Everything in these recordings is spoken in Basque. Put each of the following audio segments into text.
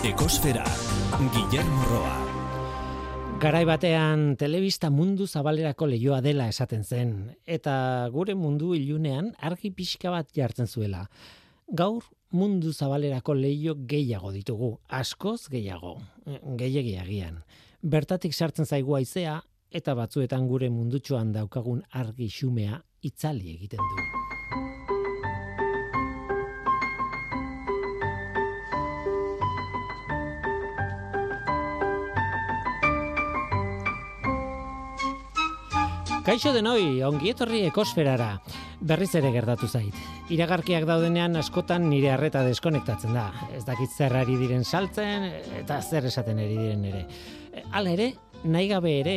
Ekosfera, Guillermo Roa. Garai batean telebista mundu zabalerako leioa dela esaten zen, eta gure mundu ilunean argi pixka bat jartzen zuela. Gaur mundu zabalerako leio gehiago ditugu, askoz gehiago, gehiagiagian. Bertatik sartzen zaigu aizea, eta batzuetan gure mundutxoan daukagun argi xumea itzali egiten du. Kaixo denoi, ongi etorri ekosferara. Berriz ere gertatu zait. Iragarkiak daudenean askotan nire harreta deskonektatzen da. Ez dakit zer ari diren saltzen eta zer esaten ari diren ere. Hala ere, nahi gabe ere,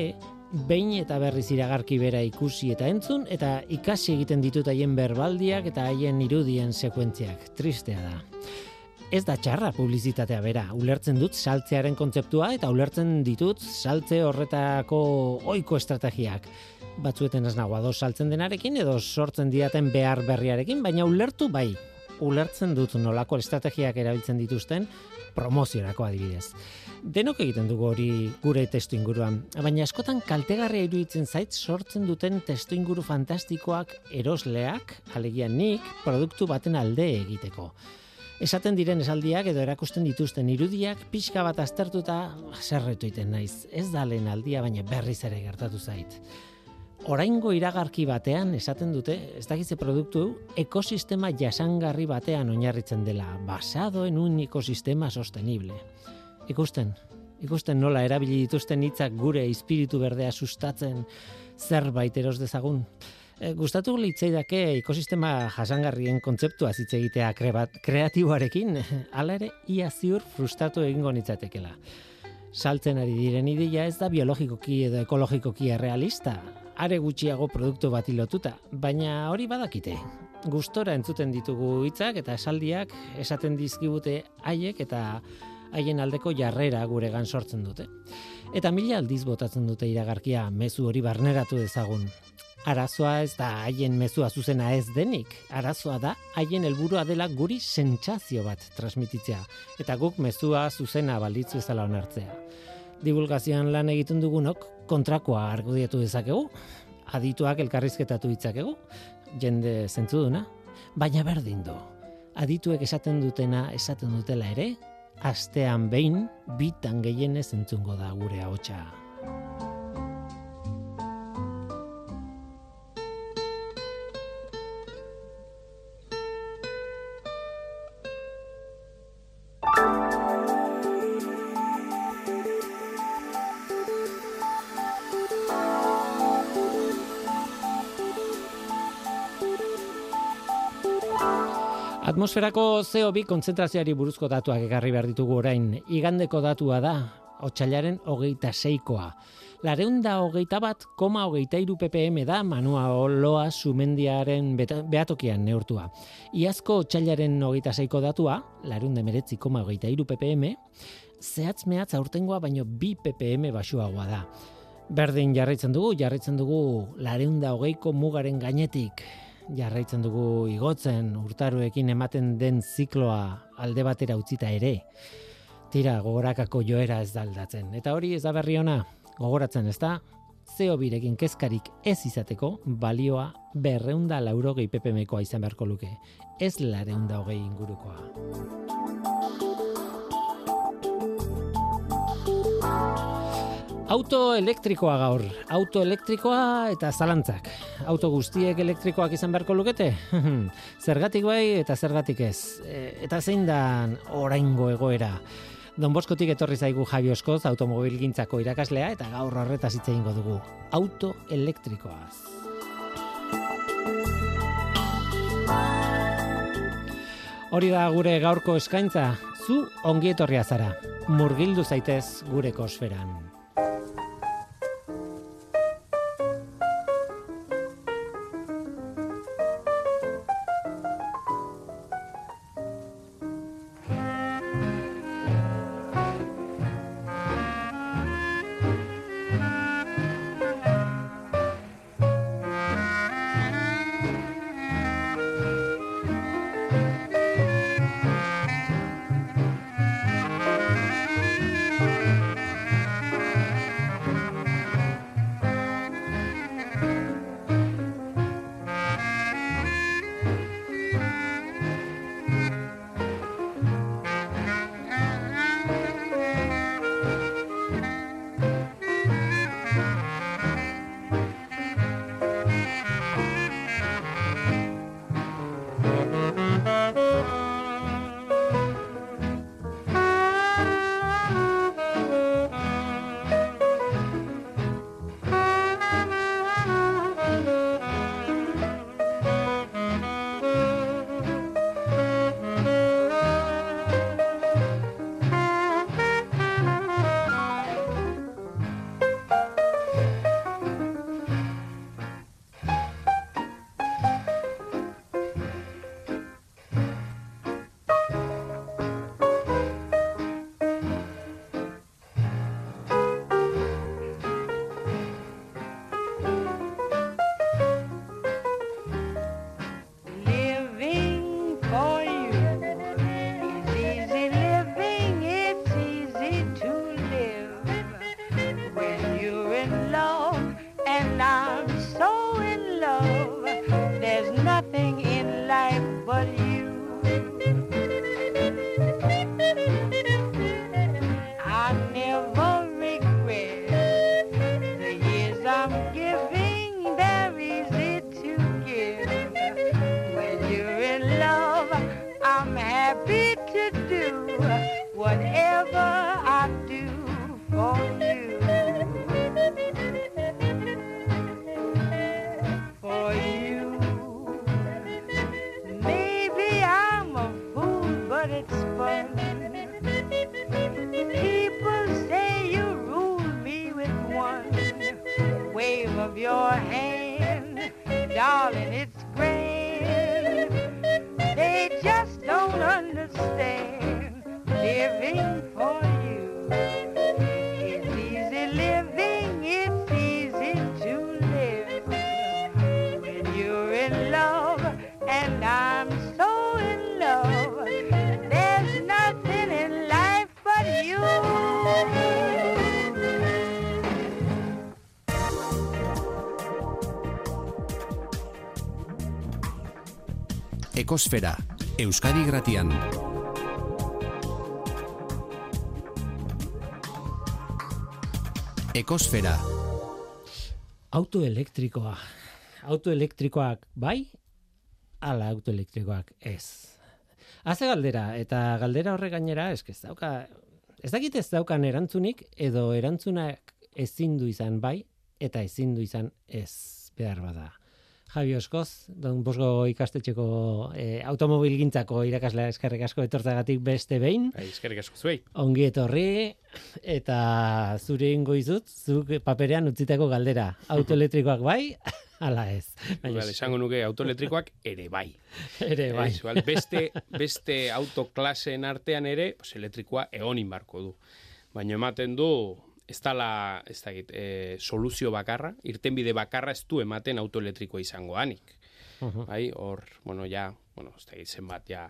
behin eta berriz iragarki bera ikusi eta entzun eta ikasi egiten ditut haien berbaldiak eta haien irudien sekuentziak. Tristea da. Ez da txarra publizitatea bera, ulertzen dut saltzearen kontzeptua eta ulertzen ditut saltze horretako oiko estrategiak batzueten ez nagoa dos saltzen denarekin edo sortzen diaten behar berriarekin, baina ulertu bai, ulertzen dut nolako estrategiak erabiltzen dituzten promoziorako adibidez. Denok egiten dugu hori gure testu inguruan, baina askotan kaltegarria iruditzen zait sortzen duten testu inguru fantastikoak erosleak, alegia nik, produktu baten alde egiteko. Esaten diren esaldiak edo erakusten dituzten irudiak pixka bat aztertuta zerretu iten naiz. Ez da lehen aldia, baina berriz ere gertatu zait oraingo iragarki batean esaten dute, ez dakize produktu, ekosistema jasangarri batean oinarritzen dela, basado en un ekosistema sostenible. Ikusten, ikusten nola erabili dituzten hitzak gure espiritu berdea sustatzen zerbait eros dezagun. E, gustatu litzaidake ekosistema jasangarrien kontzeptua hitz egitea kreatiboarekin, hala ere ia ziur frustratu egingo nitzatekela. Saltzen ari diren ideia ez da biologikoki edo ekologikoki realista, are gutxiago produktu bat lotuta, baina hori badakite. Gustora entzuten ditugu hitzak eta esaldiak esaten dizkibute haiek eta haien aldeko jarrera guregan sortzen dute. Eta mila aldiz botatzen dute iragarkia mezu hori barneratu dezagun. Arazoa ez da haien mezua zuzena ez denik, arazoa da haien helburua dela guri sentsazio bat transmititzea eta guk mezua zuzena balitzu ezala onartzea divulgazioan lan egiten dugunok kontrakoa argudiatu dezakegu, adituak elkarrizketatu ditzakegu, jende zentzuduna, baina berdin du. Adituek esaten dutena esaten dutela ere, astean behin bitan gehienez entzungo da gure ahotsa. Atmosferako CO2 kontzentrazioari buruzko datuak ekarri behar ditugu orain. Igandeko datua da, otxailaren hogeita seikoa. Lareunda hogeita bat, koma hogeita iru ppm da manua oloa sumendiaren behatokian neurtua. Iazko otxailaren hogeita seiko datua, lareunda meretzi koma hogeita iru ppm, zehatz mehatz aurtengoa baino bi ppm basuagoa da. Berdin jarraitzen dugu, jarraitzen dugu lareunda hogeiko mugaren gainetik jarraitzen dugu igotzen urtaruekin ematen den zikloa alde batera utzita ere. Tira, gogorakako joera ez daldatzen. Eta hori ez da berri ona, gogoratzen ez da, zeo birekin kezkarik ez izateko balioa berreunda laurogei ppmkoa izan beharko luke. Ez lareunda hogei ingurukoa. Auto elektrikoa gaur, auto elektrikoa eta zalantzak. Auto guztiek elektrikoak izan beharko lukete? zergatik bai eta zergatik ez. E, eta zein da oraingo egoera. Don Boskotik etorri zaigu Javi Oskoz automobil gintzako irakaslea eta gaur horretaz hitz egingo dugu. Auto elektrikoaz. Hori da gure gaurko eskaintza, zu ongi etorria zara. Murgildu zaitez gure kosferan. Ekosfera, Euskadi Gratian. Ekosfera, Auto elektrikoa. Auto elektrikoak bai, ala auto elektrikoak ez. Haze galdera, eta galdera horre gainera, esk ez dauka, ez dakit ez daukan erantzunik, edo erantzunak ezin du izan bai, eta ezin du izan ez behar bada. Javi Oskoz, don Bosgo ikastetxeko eh, automobilgintzako irakaslea eskerrik asko etortzagatik beste behin. Bai, eskerrik asko zuei. Ongi etorri eta zure ingo izut, zuk paperean utzitako galdera. Autoelektrikoak bai, ala ez. Baina, esango nuke autoelektrikoak ere bai. ere bai. Ez, beste, beste autoklaseen artean ere, pues, elektrikoa egonin barko du. Baina ematen du, ez dala, ez da e, soluzio bakarra, irtenbide bakarra ez du ematen autoelektrikoa izango anik. Bai, hor, bueno, ja, bueno, ez da zenbat, ja,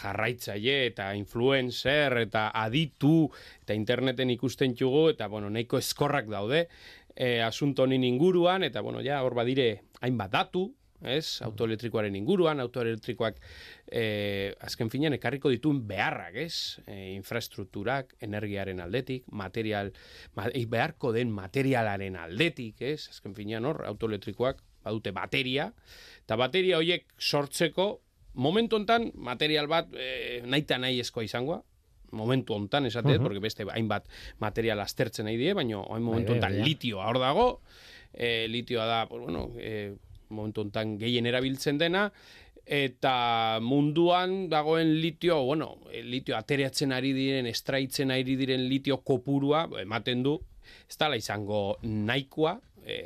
jarraitzaile eta influencer eta aditu eta interneten ikusten txugu eta, bueno, nahiko eskorrak daude e, asunto honin inguruan eta, bueno, ja, hor badire hainbat datu, ez, autoelektrikoaren inguruan, autoelektrikoak e, azken finean ekarriko dituen beharrak, ez, e, infrastrukturak, energiaren aldetik, material, ma, e, beharko den materialaren aldetik, ez, azken finean hor, autoelektrikoak badute bateria, eta bateria horiek sortzeko, momentu hontan material bat e, nahi eta nahi eskoa izangoa, momentu hontan esate, uh porque beste hainbat material aztertzen nahi die, baina hain momentu Bai, bai, hontan bai. litioa hor dago, e, litioa da, pues, bueno, e, momentu hontan gehien erabiltzen dena, eta munduan dagoen litio, bueno, e, litio atereatzen ari diren, estraitzen ari diren litio kopurua, ematen du, ez dala izango nahikoa, e,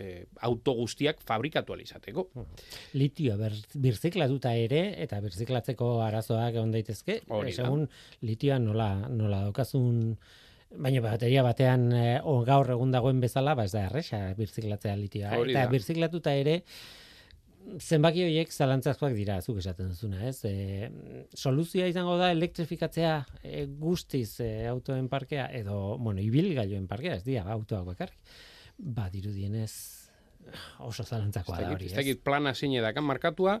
e, auto guztiak fabrikatu ahal izateko. Litioa ber, birziklatuta ere, eta birziklatzeko arazoak egon daitezke, Hori segun litioa nola, nola daukazun, baina bateria batean e, o, gaur egun dagoen bezala, ba ez da erresa birziklatzea litioa. Eta birziklatuta ere, zenbaki horiek zalantzazkoak dira, zuk esaten duzuna, ez? E, soluzioa izango da elektrifikatzea e, guztiz e, autoen parkea, edo, bueno, ibilgailuen parkea, ez dira, autoak bakarrik. Ba, dirudienez, oso zalantzakoa da hori, ez ez? dakit plana zein edakan markatua,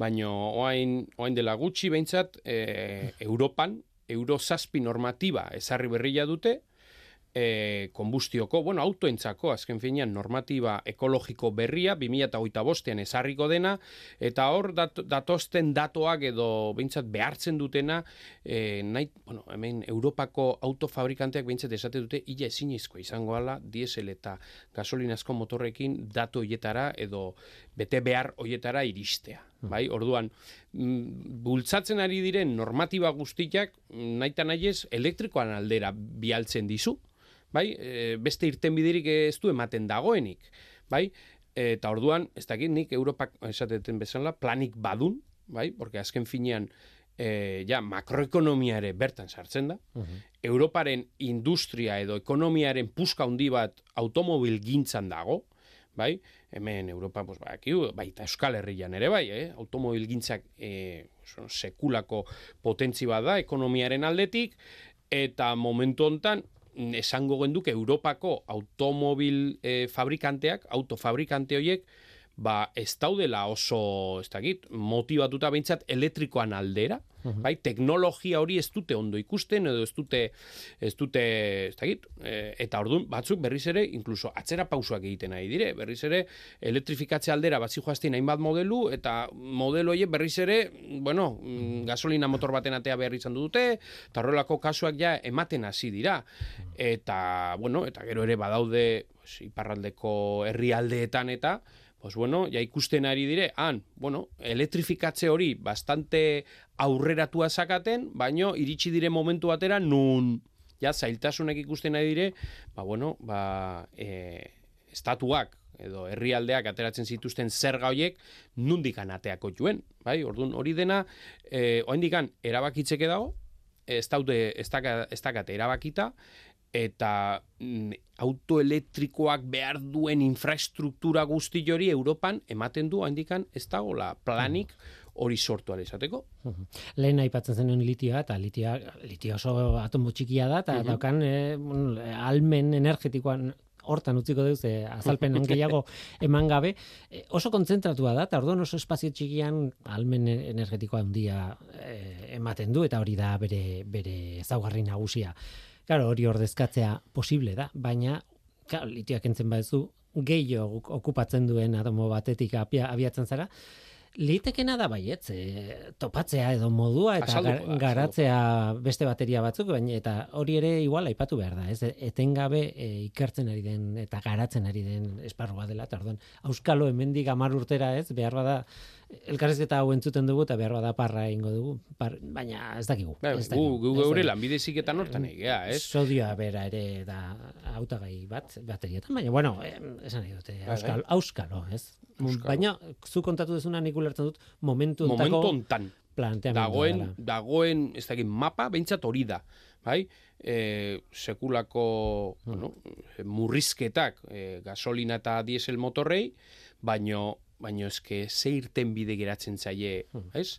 baino oain, oain dela gutxi behintzat, e, Europan, Euro zazpi normatiba ezarri berria dute, e, konbustioko, bueno, autoentzako, azken finean, normatiba ekologiko berria, 2008 bostean ezarriko dena, eta hor dat, datozten datoak edo behintzat behartzen dutena, e, nahi, bueno, hemen Europako autofabrikanteak behintzat esate dute, ila ezinezkoa izango ala, diesel eta gasolinazko motorrekin datu hoietara edo bete behar hoietara iristea. Bai, orduan, mm, bultzatzen ari diren normatiba guztiak, mm, nahi eta nahi ez, elektrikoan aldera bialtzen dizu, bai, e, beste irtenbiderik ez du ematen dagoenik, bai, eta orduan, ez dakit nik Europak esateten bezala, planik badun, bai, porque azken finean, e, ja, makroekonomia ere bertan sartzen da, Europaren industria edo ekonomiaren puska handi bat automobil gintzan dago, bai? Hemen Europa pues badakigu, baita Euskal Herrian ere bai, eh? Automobilgintzak eh oso sekulako potentzi bat da ekonomiaren aldetik eta momentu hontan esango genduke Europako automobil eh, fabrikanteak, autofabrikante horiek ba ez daudela oso, ez dakit, motivatuta behintzat elektrikoan aldera, bai, teknologia hori ez dute ondo ikusten edo ez dute ez dute, ez dakit, e, eta ordun batzuk berriz ere incluso atzera pausoak egiten nahi dire, berriz ere elektrifikatze aldera batzi joaztin hainbat modelu eta modelo horiek berriz ere, bueno, mm, gasolina motor baten atea behar izan dute, eta horrelako kasuak ja ematen hasi dira. Eta, bueno, eta gero ere badaude iparraldeko herrialdeetan eta, pues bueno, ja ikusten ari dire, han, bueno, elektrifikatze hori bastante aurreratua sakaten, baino iritsi dire momentu batera nun ja zailtasunek ikusten ari dire, ba bueno, ba e, estatuak edo herrialdeak ateratzen zituzten zerga hoiek nundik ateako juen, bai? Ordun hori dena eh oraindikan erabakitzeke dago, ez daude ez dakate erabakita eta mm, autoelektrikoak behar duen infrastruktura guzti hori Europan ematen du handikan ez dagoela planik hori sortu izateko. Lehen aipatzen zenuen litioa, eta litioa, litio oso atomo txikia da, eta daukan e, almen energetikoan hortan utziko duz, e, azalpen gehiago eman gabe, e, oso kontzentratua da, eta orduan oso espazio txikian almen energetikoa handia e, ematen du, eta hori da bere, bere ezaugarri nagusia. Claro, hori ordezkatzea posible da, baina claro, litioak entzen baduzu gehiago okupatzen duen atomo batetik abiatzen zara, Litekena da baietz, e, topatzea edo modua eta garatzea beste bateria batzuk, baina eta hori ere igual aipatu behar da, ez? Etengabe e, ikertzen ari den eta garatzen ari den esparrua dela, eta orduan, auskalo hemendik amar urtera ez, behar bada elkarrezketa hau entzuten dugu eta behar bada parra ingo dugu, par, baina ez dakigu. Ba, ez dakigu. Gu, gu geure lanbide ziketan hortan egea, ez? Sodioa bera ere da hautagai bat, baterietan, baina bueno, esan nahi dute, bai, bai. auskalo, auskalo, ez? Baina, zu kontatu dezuna nik ulertzen dut, momentu ontan. Dagoen, dagoen, ez dakit, mapa, behintzat hori da. Bai? E, sekulako hmm. bueno, murrizketak e, gasolina eta diesel motorrei, baino baino eske ze irten bide geratzen zaie, hmm. ez?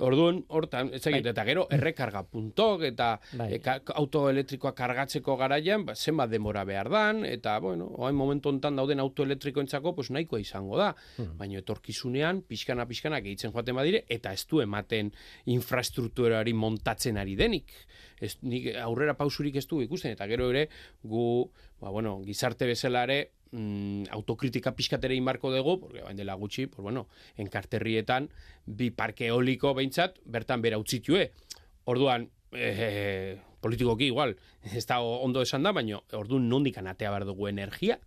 Orduan, hortan, ez bai. eta gero errekarga puntok eta bai. e, autoelektrikoa kargatzeko garaian, ba, zenbat demora behar dan, eta, bueno, oain momentu hontan dauden autoelektrikoentzako, pues nahikoa izango da. Hmm. Baino etorkizunean, pixkana pixkana gehitzen joaten badire, eta ez du ematen infrastrukturari montatzen ari denik. Ez, nik aurrera pausurik ez du ikusten, eta gero ere, gu, ba, bueno, gizarte bezalare, mm, autokritika pixkatere inbarko dugu, porque bain dela gutxi, pues bueno, enkarterrietan, bi parke eoliko behintzat, bertan bera utzitue. Orduan, e, politikoki igual, ez da ondo esan da, baina orduan nondik anatea behar dugu energia,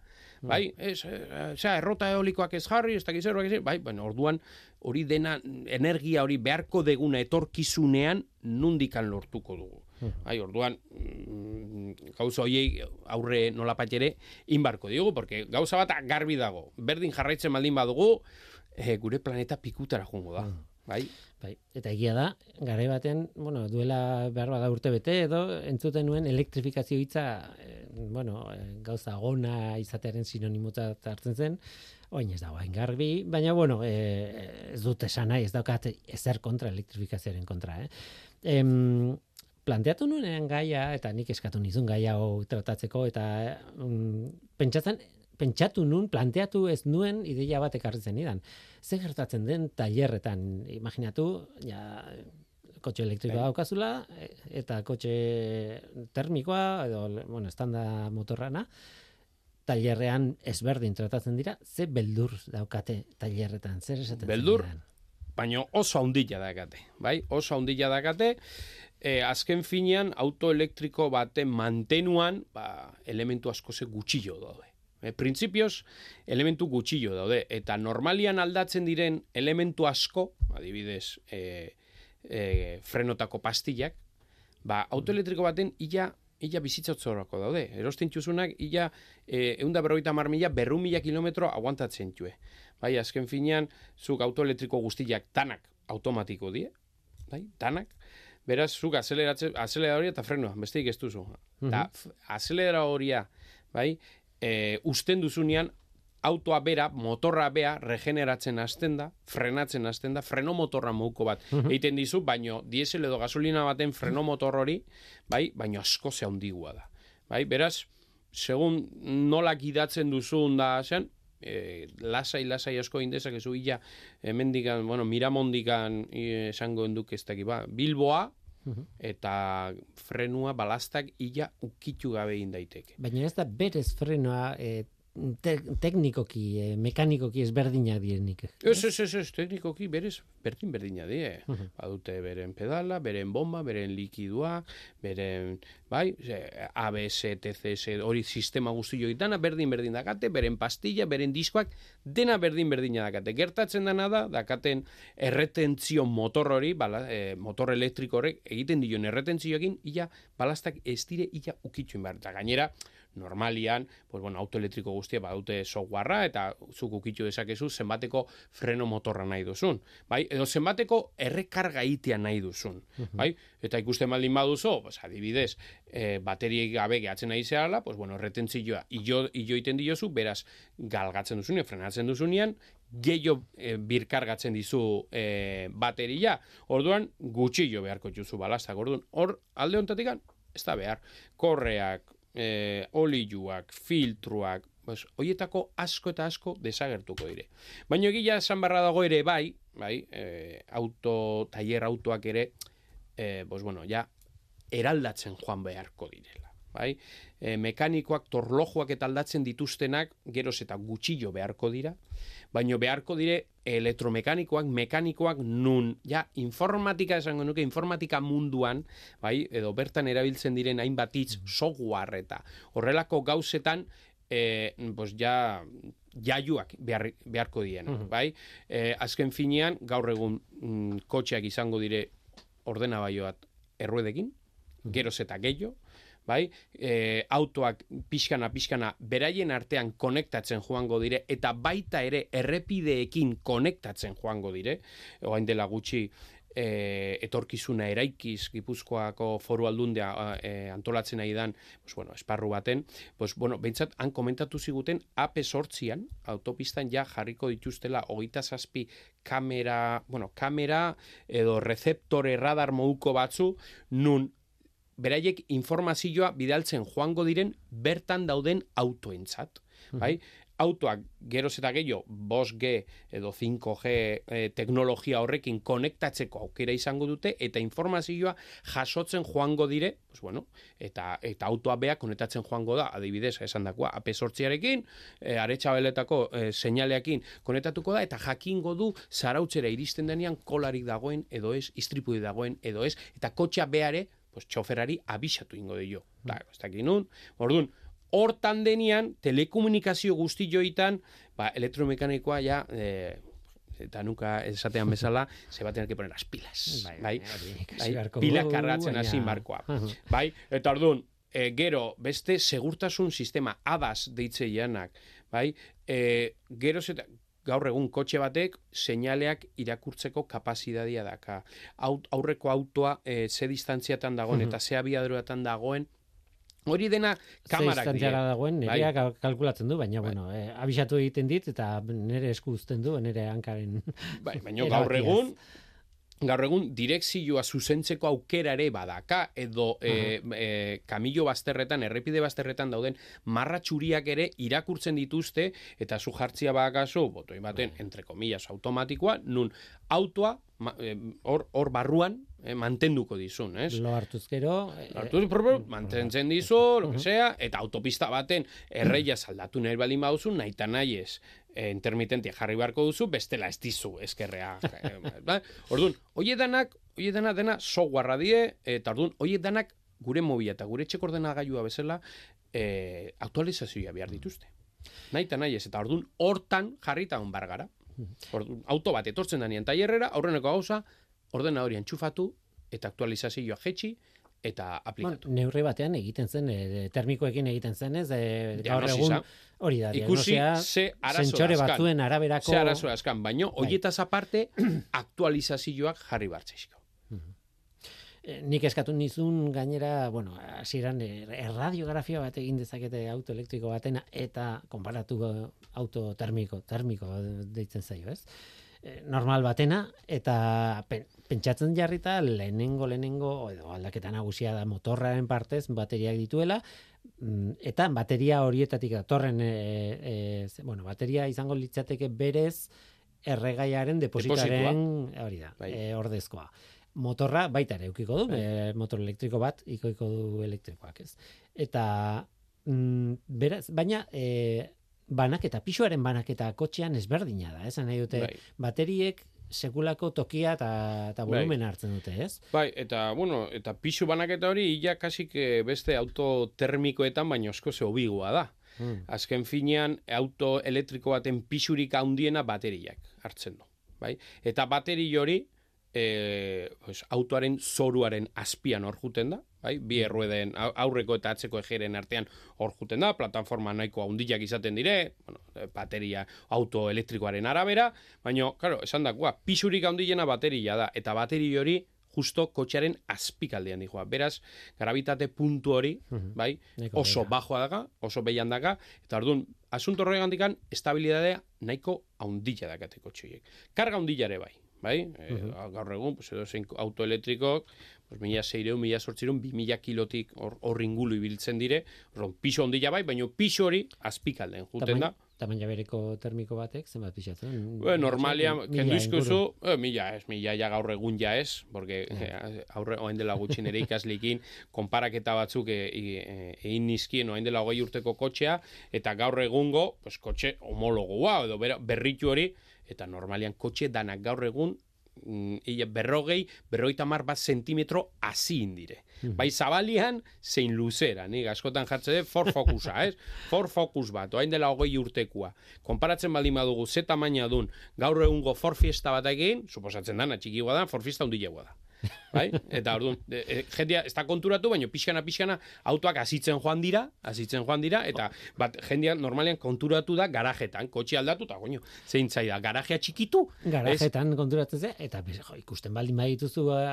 mm. bai, ez, e, errota eolikoak ez jarri, ez da gizero, bai, bueno, orduan, hori dena, energia hori beharko deguna etorkizunean, nondikan lortuko dugu. Bai, orduan, mm, gauza hoiei aurre nola ere inbarko diogu, porque gauza bat garbi dago. Berdin jarraitzen baldin badugu, e, gure planeta pikutara jungo da. Hmm. Bai? Bai, eta egia da, gare baten, bueno, duela behar bada urte bete edo, entzuten nuen elektrifikazio hitza, e, bueno, e, gauza gona izatearen sinonimota hartzen zen, oin ez dago garbi, baina, bueno, e, ez dut esan nahi, ez daukat ezer kontra elektrifikazioaren kontra, eh? Em, planteatu nuen gaia, eta nik eskatu nizun gaia hau tratatzeko, eta um, pentsatzen, pentsatu nun, planteatu ez nuen ideia bat ekarri zen idan. Ze gertatzen den tailerretan, imaginatu, ja, kotxe elektrikoa bai. daukazula, eta kotxe termikoa, edo, bueno, estanda motorrana, tailerrean ezberdin tratatzen dira, ze beldur daukate tailerretan, zer esaten Beldur, baina oso haundilla dakate, bai? Oso haundilla dakate, e, azken finean autoelektriko baten mantenuan ba, elementu asko ze gutxillo daude. E, Printzipioz, elementu gutxillo daude. Eta normalian aldatzen diren elementu asko, adibidez, e, e, frenotako pastillak, ba, autoelektriko baten illa illa bizitzotzorako daude. Erosten txuzunak, illa e, eunda berroita marmila, berru mila kilometro aguantatzen txue. Bai, azken finean, zuk autoelektriko guztiak tanak automatiko die, bai, tanak, beraz, zuk azeleradoria eta frenoa, besteik ez duzu. Mm -hmm. bai, e, usten duzunean, autoa bera, motorra bea, regeneratzen hasten da, frenatzen hasten da, freno motorra bat. Mm Eiten dizu, baino, diesel edo gasolina baten freno motor hori, bai, baino asko ze handigua da. Bai, beraz, segun nola gidatzen duzun da, zen, e, lasai, lasai asko indezak ezu illa, hemendikan, bueno, miramondikan e, esango enduk ez dakit, ba, Bilboa, eta frenua balastak illa ukitu gabe egin daiteke. Baina ez da berez frenoa e, te, teknikoki, e, mekanikoki ezberdinak direnik. Ez, ez, ez, ez, teknikoki berez berdin berdina die. Badute beren pedala, beren bomba, beren likidua, beren, bai, ABS, TCS, hori sistema guztio dana berdin berdin dakate, beren pastilla, beren diskoak, dena berdin berdina dakate. Gertatzen dana da, dakaten erretentzio motor hori, bala, e, motor elektriko horrek, egiten dion erretentzioekin, illa balastak ez dire illa ukitxuen behar. Eta gainera, normalian, pues bueno, auto elektriko guztia badute softwarea eta zuk ukitu dezakezu zenbateko freno motorra nahi duzun, bai? Edo zenbateko errekarga itea nahi duzun, bai? Eta ikusten baldin baduzu, pues adibidez, e, bateriek gabe gehatzen nahi zehala, pues bueno, retentzioa illo, illo iten diozu, beraz galgatzen duzunean, frenatzen duzunean, gehiago e, birkargatzen dizu e, bateria, orduan gutxillo beharko juzu balastak, orduan hor alde hontatik ez da behar, korreak, e, oliuak, filtruak, pues, oietako asko eta asko desagertuko dire. Baina egia esan barra dago ere bai, bai, e, auto, tailer autoak ere, e, pues, bueno, ja, eraldatzen joan beharko direla. Bai? E, mekanikoak, torlojoak eta aldatzen dituztenak, geroz eta gutxillo beharko dira, baino beharko dire elektromekanikoak, mekanikoak nun, ja, informatika esango nuke, informatika munduan, bai, edo bertan erabiltzen diren hainbat hitz software eta horrelako gauzetan, e, pues ja, jaiuak behar, beharko dien, bai? E, azken finean, gaur egun mm, kotxeak izango dire ordena bat erruedekin, geroz eta gehiago, bai? E, autoak pixkana pixkana beraien artean konektatzen joango dire eta baita ere errepideekin konektatzen joango dire. Oain dela gutxi e, etorkizuna eraikiz Gipuzkoako foru aldundea e, antolatzen nahi dan, pues, bueno, esparru baten, pues, bueno, behintzat, han komentatu ziguten AP sortzian, autopistan ja jarriko dituztela hogeita zazpi kamera, bueno, kamera edo rezeptore radar moduko batzu, nun beraiek informazioa bidaltzen joango diren bertan dauden autoentzat, bai? Autoak geroz eta gehiago 5G edo 5G e, teknologia horrekin konektatzeko aukera izango dute eta informazioa jasotzen joango dire, pues bueno, eta eta autoa bea konektatzen joango da, adibidez, esan dakoa, AP8arekin, e, aretsabeletako e, seinaleekin konektatuko da eta jakingo du zarautzera iristen denean kolarik dagoen edo ez, istripude dagoen edo ez, eta kotxea beare pues txoferari abisatu ingo dio. Da, ez dakit nun. Orduan, hortan denian, telekomunikazio guzti joitan, ba, elektromekanikoa ja, e, eta nuka esatean bezala, se va a tener que poner las pilas. Bai, bai, bai, pila kargatzen hasi markoa. Bai, eta orduan, e, gero, beste segurtasun sistema, adas deitze janak, bai, e, gero zeta, gaur egun kotxe batek seinaleak irakurtzeko kapasitatea daka. aurreko autoa e, ze distantziatan dagoen eta ze abiadroetan dagoen Hori dena kamarak dira. dagoen, bai. nerea kalkulatzen du, baina, bai. bueno, eh, abisatu egiten dit, eta nire esku uzten du, nire hankaren... Bai, baina gaur egun, gaur egun direkzioa zuzentzeko aukera ere badaka edo -huh. e, kamillo bazterretan, errepide bazterretan dauden marra txuriak ere irakurtzen dituzte eta zu jartzia bakazu, boto baten, entre comillas, automatikoa, nun autoa hor hor barruan eh, mantenduko dizun, ez? Lo hartuz gero... Hartuz, eh, mantentzen dizu, lo que sea, eta autopista baten erreia saldatu nahi baldin baduzu, nahi eta nahi ez e, intermitentia jarri beharko duzu, bestela ez dizu eskerrea. ba? Orduan, oie danak, oie dana dena software die, eta orduan, oie danak gure mobila eta gure txek ordenagailua bezala e, aktualizazioa behar dituzte. Nahi eta nahi ez, eta orduan, hortan jarrita hon bargara. Orduan, auto bat etortzen da nien taierrera, aurreneko gauza, ordena hori antxufatu, eta aktualizazioa jetxi, eta aplikatu. Bueno, neurri batean egiten zen, e, termikoekin egiten zen, ez? E, gaur egun, hori da, ikusi ze arazo batzuen araberako... Ze arazo askan, baino, bai. horietaz aparte, aktualizazioak jarri bartzeizko. Eh, nik eskatu nizun gainera, bueno, hasieran erradiografia bat egin dezakete auto elektriko batena eta konparatu auto termiko, termiko deitzen zaio, ez? Eh, normal batena eta pen, pentsatzen jarrita lehenengo lehenengo edo aldaketa nagusia da motorraren partez bateriak dituela mm, eta bateria horietatik datorren e, e, bueno, bateria izango litzateke berez erregaiaren depositaren hori da, Bai. e, ordezkoa. Motorra baita ere eukiko du, e, motor elektriko bat ikoiko du elektrikoak, ez? Eta mm, beraz, baina e, banaketa, pisuaren banaketa kotxean ezberdina da, esan nahi dute, Bai. bateriek sekulako tokia eta, eta Bai. volumen hartzen dute, ez? Bai, eta, bueno, eta pisu banaketa hori, ia kasik eh, beste auto termikoetan, baino asko ze hobigua da. Mm. Azken finean, auto elektriko baten pisurik handiena bateriak hartzen du. Bai? Eta bateri hori, e, pues, autoaren zoruaren azpian hor juten da, bai? bi errueden au- aurreko eta atzeko ejeren artean hor juten da, plataforma nahiko handiak izaten dire, bueno, eh, bateria auto elektrikoaren arabera, baina, claro, esan dakoa, pisurik handiena bateria da, eta bateri hori justo kotxearen azpikaldean dijoa. Beraz, gravitate puntu hori, bai, Nahiko oso behera. bajoa daga, oso behian daga, eta orduan, asunto horregan dikan, estabilidadea nahiko haundila dakate kotxeiek. Karga haundila ere bai, bai? E, gaur egun, pues, edo zein auto elektrikok, pues, mila seireun, mila sortzireun, bi mila kilotik hor, hor ingulu ibiltzen dire, orduan, piso haundila bai, baina piso hori azpikalden juten da. Tamaina bereko termiko batek, zenbat pixatzen? Bueno, normalia, kendu izkuzu, eh, mila ez, mila ja gaur egun ja ez, porque eh, aurre, oain dela gutxi nire ikaslikin, konparaketa batzuk e- e- e- egin nizkien oain dela hogei urteko kotxea, eta gaur egungo, pues, kotxe homologoa, edo berritu hori, eta normalian kotxe danak gaur egun, mm, ia berrogei, berrogeita mar bat zentimetro hasi indire. Bai zabalian, zein luzera, nik askotan jartze dut Ford Focusa, ez? Ford Focus bat, oain dela hogei urtekua. Konparatzen baldin badugu ze tamaina dun gaur egungo Ford Fiesta bat egin, suposatzen dana txikigoa da, Ford Fiesta da. Bai? Eta orduan, e, e, jendia ez da konturatu, baina pixkana pixkana autoak hasitzen joan dira, hasitzen joan dira, eta bat jendia normalean konturatu da garajetan, kotxe aldatu, eta goño, zein zaida, garajea txikitu, ez? Garajetan konturatzen ze, eta jo, ikusten baldin badituzu eh,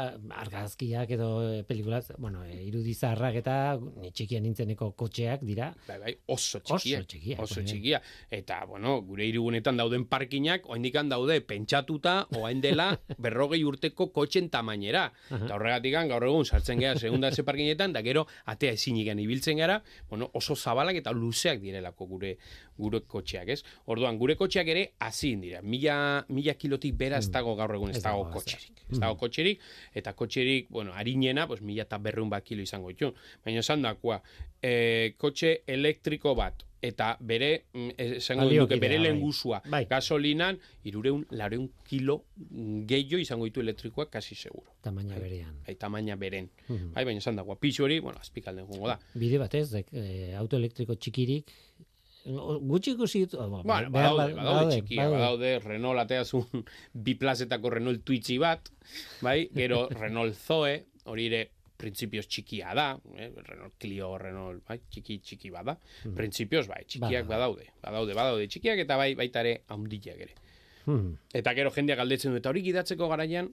argazkiak edo eh, pelikulaz, bueno, eh, irudi zaharrak eta ni txikian nintzeneko kotxeak dira, Bai, bai, oso txikia. Oso txikiak, Oso txikia. Eta, bueno, gure irigunetan dauden parkinak, oaindikan daude pentsatuta, oain dela berrogei urteko kotxen tamainera. Eta horregatik gaur egun sartzen gara segunda ze parkinetan, da gero atea ezinigan ibiltzen gara, bueno, oso zabalak eta luzeak direlako gure gure kotxeak, ez? Orduan, gure kotxeak ere hazin dira. Mila, mila kilotik bera ez dago gaur egun, ez dago kotxerik. Ez dago kotxerik, eta kotxerik, bueno, harinena, pues, mila eta berreun bat kilo izango ditu. Baina esan dakoa, e, kotxe elektriko bat, eta bere, mm, esango Baliokidea, duke, bere bai. lengusua, Bai. gasolinan, irureun, lareun kilo mm, gehiago izango ditu elektrikoak, kasi seguro. tamaina berean. Bai, tamaina beren. Mhm. Bai, baina esan dagoa, pixu hori, bueno, azpikalden jongo da. Bide batez, dek, eh, auto elektriko txikirik, gutxi ikusi dut, o, Bueno, badaude, ba- badaude, txikia, badaude, Renault ateazun bi plazetako Renault Twitchi bat, bai, gero Renault Zoe, hori ere printzipioz txikia da, eh? Renault Clio, Renault, bai, txiki txiki bada, printzipioz bai, txikiak Bada. badaude, badaude, badaude txikiak eta bai baita ere handiak ere. Hmm. Eta gero jendeak galdetzen du, eta hori gidatzeko garaian,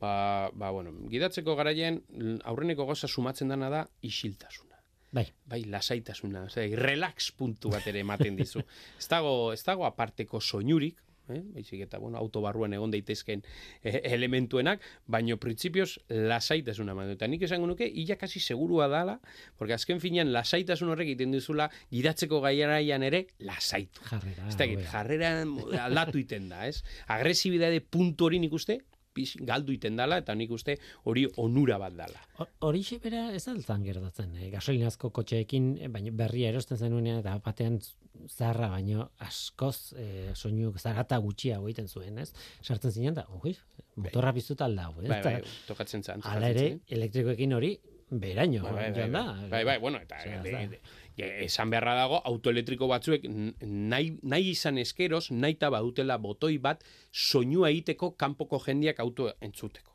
ba, ba, bueno, gidatzeko garaian l- aurreneko goza sumatzen dana da isiltasuna Bai, bai, lasaitasuna, osea, relax puntu bat ere ematen dizu. ez dago, ez dago aparteko soinurik, eh? Baizik eta, bueno, auto barruan egon daitezken eh, elementuenak, baino printzipioz lasaitasuna eman. Eta nik esango nuke, illa kasi segurua dala, porque azken finean lasaitasun horrek egiten dizula gidatzeko gaiaraian ere lasaitu. jarrera. Ez dakit, jarrera aldatu iten da, ez? Agresibidade puntu hori nik uste, pix, galdu iten dala, eta nik uste hori onura bat dala. Ho- Horixe bera ez altzan gertatzen, eh? gasolinazko kotxeekin, eh, baina berria erosten zenuenean eta batean zarra baino askoz eh, soinu zarata gutxiago egiten zuen, ez? Sartzen zinen da, oi, motorra piztuta aldau, ez? Bai, bai, tokatzen zan. Hala ere, elektrikoekin hori beraino Bai, bai, bai, da. bai, bai, bai, bueno, eta De- esan beharra dago autoelektriko batzuek nahi, nahi izan eskeros, nahi badutela botoi bat soinua egiteko kanpoko jendiak auto entzuteko.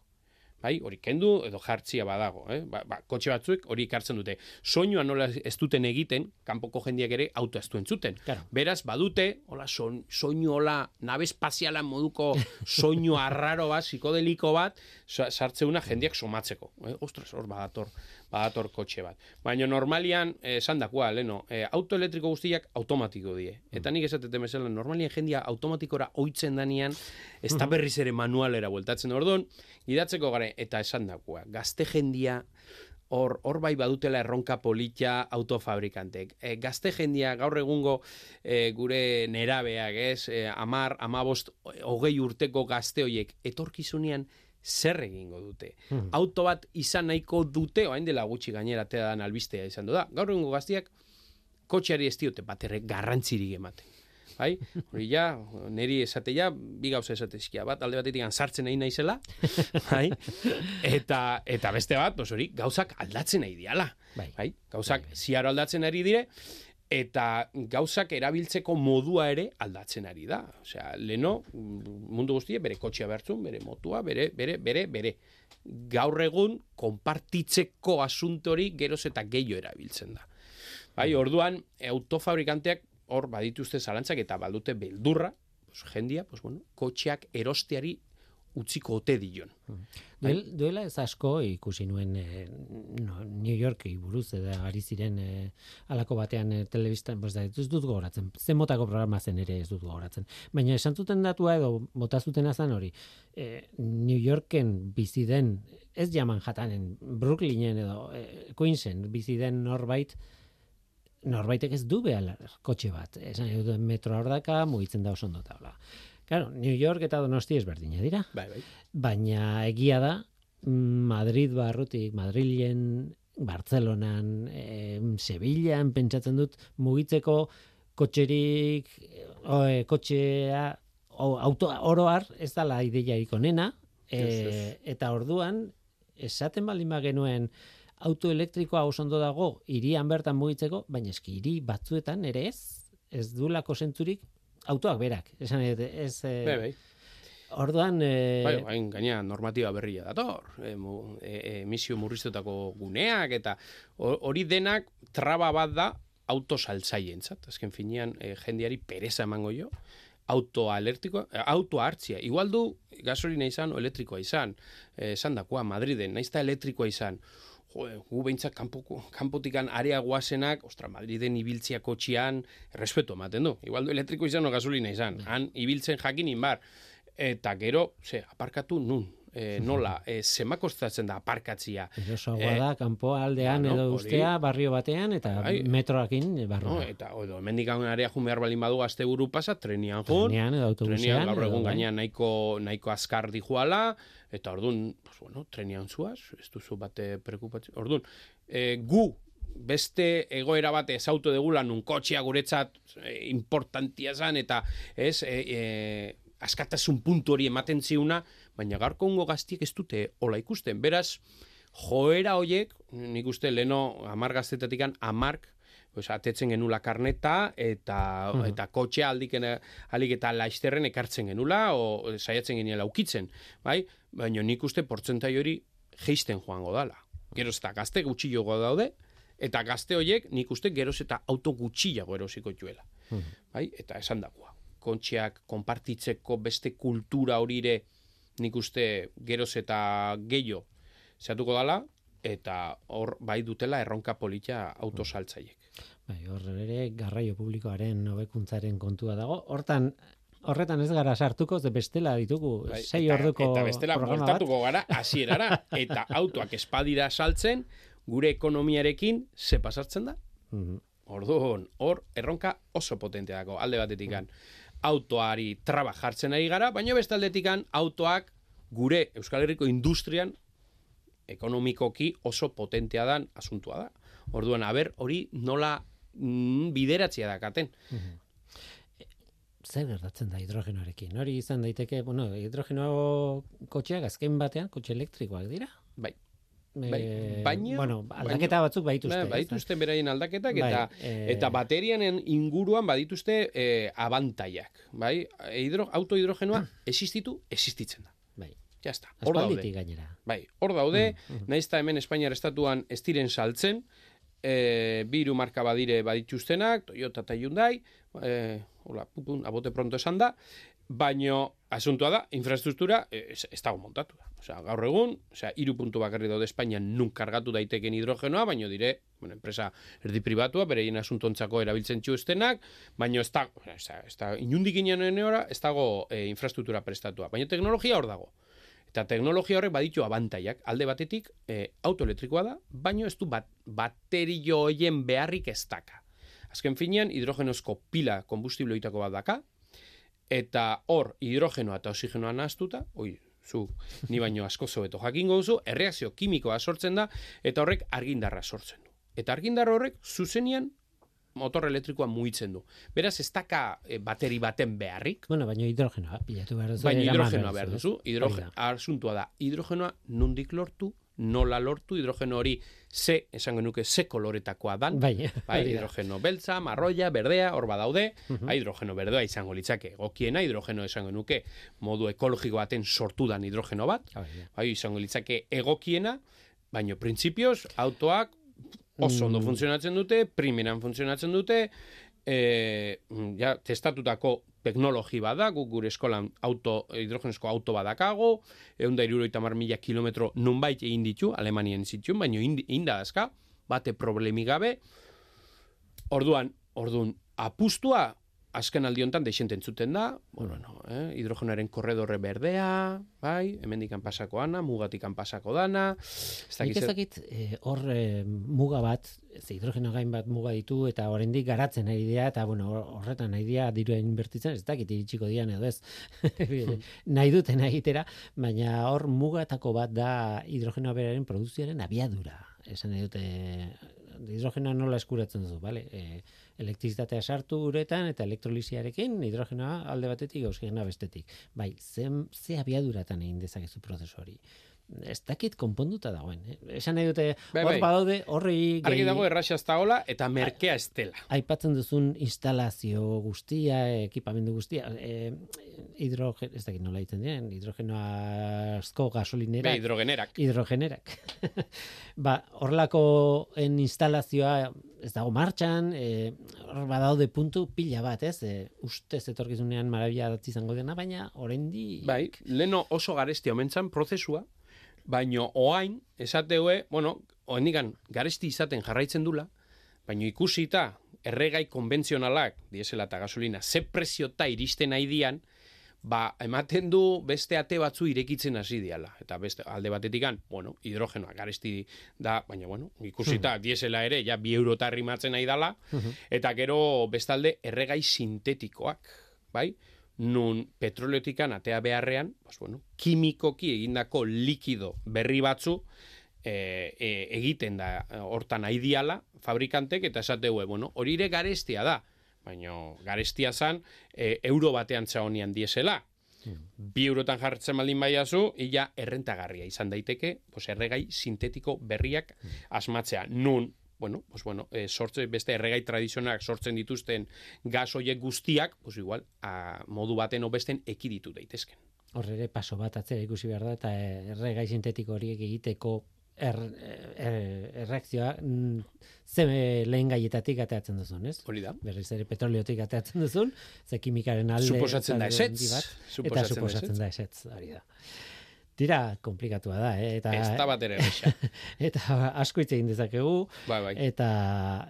Bai, hori kendu edo jartzia badago, eh? Ba, ba, kotxe batzuek hori ikartzen dute. Soinua nola ez duten egiten, kanpoko jendiak ere auto ez duen zuten. Claro. Beraz, badute, hola, son, soinu hola, nabe espaziala moduko soinu arraro bat, psikodeliko bat, sa- sartzeuna jendiak somatzeko. Eh? Ostras, hor badator, badator kotxe bat. Baina normalian, eh, esan dakua, leno, eh, auto elektriko guztiak automatiko die. Eta nik esatete mesela, normalian jendia automatikora oitzen danean, ez da berriz ere manualera bueltatzen orduan, idatzeko gare, eta esan dakua, gazte jendia, hor, hor bai badutela erronka polita autofabrikantek. E, gazte jendia gaur egungo e, gure nerabeak, ez, e, amar, amabost, hogei urteko gazte hoiek, etorkizunean zer egingo dute. Mhm. Auto bat izan nahiko dute, oain dela gutxi gainera tedan albistea izan du da. Gaur egungo gaztiak, kotxeari ez diote bat garrantzirik ematen. Bai? Hori ja, neri esate ja, bi gauza esate eskia. Bat, alde batetik sartzen nahi naizela, bai? Eta, eta beste bat, pues hori, gauzak aldatzen nahi diala. Bai. Bai? Gauzak Bai, bai. ziaro aldatzen ari dire, eta gauzak erabiltzeko modua ere aldatzen ari da. Osea, leno, mundu guztia bere kotxea bertzun, bere motua, bere, bere, bere, bere. Gaur egun, konpartitzeko asuntori geroz eta gehiago erabiltzen da. Bai, orduan, autofabrikanteak hor badituzte zalantzak eta baldute beldurra, pues, jendia, pues, bueno, kotxeak erosteari utziko ote dion. Duel, duela ez asko ikusi nuen eh, no, New Yorki buruz eta ari ziren eh, alako batean eh, telebistan, da, ez dut gogoratzen, zen motako programa zen ere ez dut gogoratzen. Baina esan zuten datua edo bota zuten azan hori, eh, New Yorken bizi den, ez ja Manhattanen, Brooklynen edo eh, Queensen bizi den norbait, norbaitek ez du behar kotxe bat. Esan dut metro hor daka, mugitzen da oso ondo eta hola. Claro, New York eta Donosti ezberdina dira. Bai, bai. Baina egia da, Madrid barrutik, Madrilen, Bartzelonan, eh, Sevillan, pentsatzen dut, mugitzeko kotxerik, o, e, kotxea, o, auto, oroar, ez dala ideiarik onena, e, Ez, eta orduan, esaten baldin genuen auto elektrikoa oso ondo dago, irian bertan mugitzeko, baina eski hiri batzuetan ere ez, ez duelako zentzurik autoak berak. Esan, nahi dut, ez, e, Bai, bai. orduan, e, Bai, hain gaina normatiba berria dator, e, mu, e, e, emisio murriztetako guneak, eta ho- hori denak traba bat da auto saltzaientzat. Azken finean, e, jendiari pereza emango jo, autoa elektrikoa, e, autoa hartzia. Igual du gasolina izan o elektrikoa izan. Esan dakoa, Madriden, naiz eta elektrikoa izan. Jo, gu behintzat kanpotikan area guazenak, ostra, Madriden ibiltzia kotxian, respeto ematen du. Igual du elektriko izan o gasolina izan. Han ibiltzen jakin inbar. Eta gero, ze, aparkatu nun. E, nola, e, zema kostatzen da aparkatzia. Erosoagoa Eh, da, kanpo aldean edo hori- ustea barrio batean eta Bai. metroakin No? barrua. Eta, edo, hemendik area jun behar balin badu gazte buru pasa, trenian jun. Trenean edo autobusean. Trenian gaur egun bai. gainean nahiko, nahiko azkar dijoala, eta orduan, pues, bueno, trenian zuaz, ez duzu bate prekupatzen. Orduan, e, gu beste egoera bat ezautu degula nun kotxea guretzat e, importantia zan, eta ez, e, e, askatasun puntu hori ematen ziuna, baina gaurko ungo gaztiek ez dute hola ikusten. Beraz, joera hoiek, nik uste leno amar gaztetatikan amark, pues, atetzen genula karneta eta Mhm. eta kotxea aldiken alik eta laisterren ekartzen genula o saiatzen geniela ukitzen, bai? Baina nik uste portzentai hori geisten joango dala. Geroz eta gazte gutxiago daude eta gazte hoiek nik uste geroz eta auto gutxiago erosiko duela. Mhm. Bai? Eta esan dakoa. Kontxeak konpartitzeko beste kultura horire nik uste geroz eta gehiago zehatuko dala eta hor bai dutela erronka polita autosaltzaiek. Bai, hor ere garraio publikoaren hobekuntzaren kontua dago. Hortan horretan ez gara sartuko, ze bestela ditugu Bai, sei eta, orduko eta bestela bueltatuko gara hasierara eta autoak espadira saltzen gure ekonomiarekin ze pasartzen da? Mhm. Orduan, hor erronka oso potentea dago alde batetikan. Autoari traba jartzen ari gara, baina beste aldetikan autoak gure Euskal Herriko industrian ekonomikoki oso potentea dan asuntua da. Orduan, aber, hori nola mm, bideratzea dakaten. Zer gertatzen da hidrogenoarekin? Hori izan daiteke, bueno, hidrogeno kotxeak azken batean kotxe elektrikoak dira. Bai. Eh, Bai, baina- bueno, aldaketa batzuk baituzte. Ba, badituzte beraien aldaketak Bai, eta eh, eta baterianen inguruan badituzte eh, abantaiak, bai? Hidro, auto hidrogenoa existitu, existitzen da. Bai. Ja está. Hor daude. Gainera. Bai, hor daude, Mm, mm. nahiz eta hemen Espainiar estatuan ez diren saltzen, e, biru marka badire badituztenak, Toyota eta Hyundai, e, hola, pupun, abote pronto esan da, baino asuntua da, infrastruktura e, ez, ez dago montatu da. Osea, gaur egun, osea, iru puntu bakarri daude Espainian nun kargatu daiteken hidrogenoa, baino dire, bueno, enpresa erdi pribatua, bereien asuntontzako erabiltzen txuestenak, baino ez da, ez da, ez da inundik inen ora, ez dago e, infrastruktura prestatua, baino teknologia hor dago. Eta teknologia horrek baditu abantaiak. Alde batetik, e, autoelektrikoa da, baino ez du bat, baterio hoien beharrik ez daka. Azken finean, hidrogenozko pila kombustibloitako bat daka, eta hor hidrogenoa eta oxigenoa nahaztuta, oi, zu, ni baino asko zobeto jakingo duzu, erreakzio kimikoa sortzen da, eta horrek argindarra sortzen du. Eta argindar horrek zuzenian motor elektrikoa mugitzen du. Beraz, ez daka e, bateri baten beharrik, Bueno, baina hidrogenoa, pilatu behar duzu. Baina hidrogenoa behar duzu, hidrogen, Hori da. asuntua da, hidrogenoa nundik lortu, nola lortu, hidrogeno hori ze, esango nuke, ze koloretakoa dan, Bai, bai. Mhm. hidrogeno beltza, marroia, berdea, hor badaude, bai, hidrogeno berdea izango litzake, egokiena, hidrogeno esango nuke, modu ekologiko baten sortu dan hidrogeno bat, bai, izango litzake egokiena, baino printzipioz, autoak oso ondo Mm. funtzionatzen dute, primeran funtzionatzen dute, e, ja, testatutako teknologi bada, guk gure eskolan auto, hidrogenezko auto badakago, egun da iruroita mila kilometro nunbait egin ditu, Alemanien zituen, baina inda dazka, bate problemi gabe, orduan, orduan, apustua, azken aldi honetan deixenten zuten da, bueno, no, eh, hidrogenoaren korredorre berdea, bai, hemendikan pasako ana, mugatikan pasako dana, ez dakit ez dakit eh, hor eh, muga bat, ze hidrogeno gain bat muga ditu eta oraindik garatzen ari dira eta bueno, hor- horretan nahi dira dirua inbertitzen, ez dakit iritsiko dian edo ez. nahi duten egitera, baina hor mugatako bat da hidrogenoa beraren produkzioaren abiadura. Esan nahi dute hidrogenoa nola eskuratzen duzu, bale? E, elektrizitatea sartu uretan eta elektrolisiarekin hidrogenoa alde batetik oxigenoa bestetik. Bai, zen, ze abiaduratan egin dezakezu prozesu hori. Ez dakit konponduta dagoen. Eh? Esan nahi dute, Bai, hor bai. badaude, horri Argi gehi- dago erraxa ez dagoela eta merkea ez dela. aipatzen duzun instalazio guztia, ekipamendu guztia, e, hidrogen, ez dakit nola egiten diren, hidrogenoazko gasolinera, Be, hidrogenerak. hidrogenerak. ba, horlako en instalazioa ez dago martxan, e, hor badaude puntu pila bat, ez? E, ustez etorkizunean marabia datzi izango dena, baina oraindi Bai, leno oso garesti omentzan prozesua, baino oain, esateue, bueno, oendikan garesti izaten jarraitzen dula, baino ikusita erregai konbentzionalak, diesela eta gasolina, ze preziota iristen nahi dian, ba, ematen du beste ate batzu irekitzen hasi diala. Eta beste alde batetikan, bueno, hidrogenoa garesti da, baina bueno, ikusita diesela ere, ja, bi eurota rimatzen nahi dala, eta gero bestalde erregai sintetikoak, bai? Nun petroleotikan atea beharrean, pues bueno, kimikoki egindako likido berri batzu e, e, egiten da e, hortan aidiala fabrikantek eta esateue, bueno, hori ere garestia da, baina garestia zan e, euro batean txaonian diesela. Bi eurotan jartzen baldin baiazu, illa errentagarria izan daiteke, pues erregai sintetiko berriak asmatzea. Nun, bueno, pues bueno, e, sortze, beste erregai tradizionalak sortzen dituzten gas hoiek guztiak, pues igual, a, modu baten o besten ekiditu daitezken. hor ere paso bat atzera ikusi behar da eta erregai sintetiko horiek egiteko er, er, erreakzioa mm, ze lehen gaietatik ateatzen duzun, ez? Hori da. Berriz ere petroleotik ateatzen duzun, ze kimikaren alde Suposatzen da handi bat, eta Suposatzen da suposatzen da ezetz, hori da. Tira, komplikatua da, eh? eta, Ez da bat ere eta asko hitz egin dezakegu, bai, bai. eta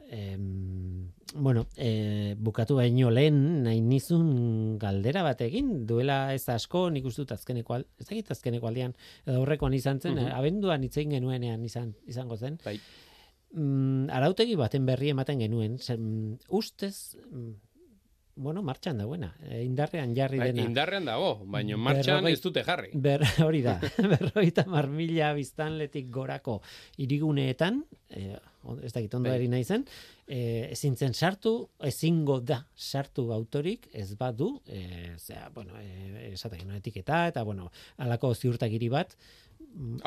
em, bueno, e, bukatu baino lehen nahi nizun galdera batekin, duela ez asko nik uste dut azkeneko, al- ez dakit azkeneko aldean, edo aurrekoan izan zen, Mhm. abenduan hitz egin genuenean izan, izango zen, Bai. mm, arautegi baten berri ematen genuen, zen, ustez, mm, bueno, martxan dagoena, e, indarrean jarri Bai, dena. indarrean dago, baina martxan Berrogei- ez dute jarri. Ber, hori da, berroita mar mila biztanletik gorako iriguneetan, eh, ez dakit ondo Bai. eri nahi zen, eh, ezin zen sartu, ezingo da sartu autorik, ez badu, eh, zera, bueno, eh, esatak genuen etiketa, eta bueno, alako ziurtagiri bat,